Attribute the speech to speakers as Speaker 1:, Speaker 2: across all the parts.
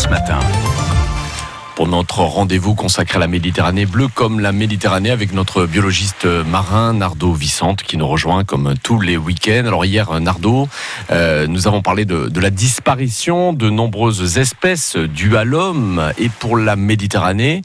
Speaker 1: France Matin
Speaker 2: pour notre rendez-vous consacré à la Méditerranée bleue comme la Méditerranée avec notre biologiste marin Nardo Vicente qui nous rejoint comme tous les week-ends. Alors hier Nardo, euh, nous avons parlé de, de, la disparition de nombreuses espèces dues à l'homme et pour la Méditerranée,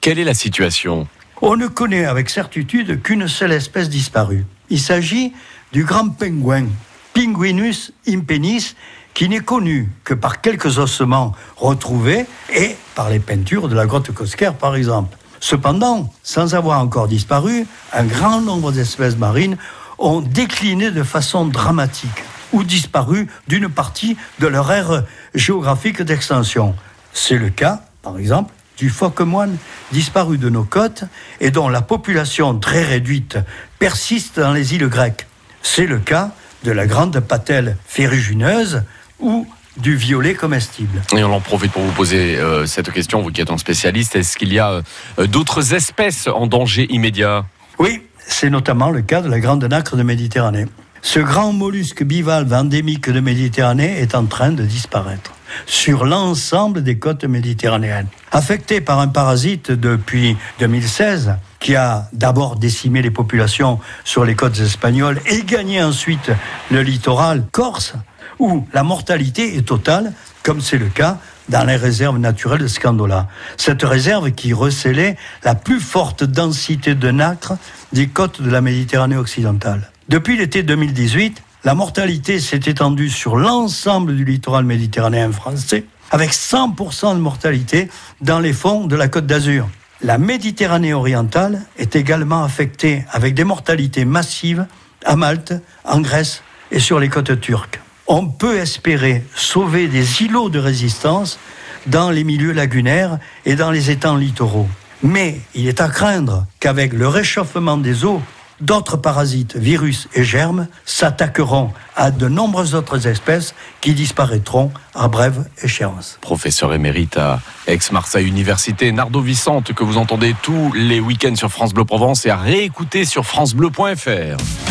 Speaker 2: quelle est la situation?
Speaker 3: On ne connaît avec certitude qu'une seule espèce disparue. Il s'agit du grand pingouin, Pinguinus impenis, qui n'est connu que par quelques ossements retrouvés et par les peintures de la grotte Cosquer, par exemple. Cependant, sans avoir encore disparu, un grand nombre d'espèces marines ont décliné de façon dramatique ou disparu d'une partie de leur aire géographique d'extension. C'est le cas, par exemple, du phoque moine disparu de nos côtes et dont la population très réduite persiste dans les îles grecques. C'est le cas de la grande patelle ferrugineuse ou du violet comestible.
Speaker 2: Et on en profite pour vous poser euh, cette question, vous qui êtes un spécialiste. Est-ce qu'il y a euh, d'autres espèces en danger immédiat?
Speaker 3: Oui, c'est notamment le cas de la grande nacre de Méditerranée. Ce grand mollusque bivalve endémique de Méditerranée est en train de disparaître sur l'ensemble des côtes méditerranéennes. Affecté par un parasite depuis 2016, qui a d'abord décimé les populations sur les côtes espagnoles et gagné ensuite le littoral corse, où la mortalité est totale, comme c'est le cas dans les réserves naturelles de Scandola. Cette réserve qui recelait la plus forte densité de nacre des côtes de la Méditerranée occidentale. Depuis l'été 2018, la mortalité s'est étendue sur l'ensemble du littoral méditerranéen français, avec 100% de mortalité dans les fonds de la Côte d'Azur. La Méditerranée orientale est également affectée avec des mortalités massives à Malte, en Grèce et sur les côtes turques on peut espérer sauver des îlots de résistance dans les milieux lagunaires et dans les étangs littoraux. Mais il est à craindre qu'avec le réchauffement des eaux, d'autres parasites, virus et germes s'attaqueront à de nombreuses autres espèces qui disparaîtront à brève échéance.
Speaker 2: Professeur émérite à Aix-Marseille Université, Nardo Vicente, que vous entendez tous les week-ends sur France Bleu Provence et à réécouter sur francebleu.fr.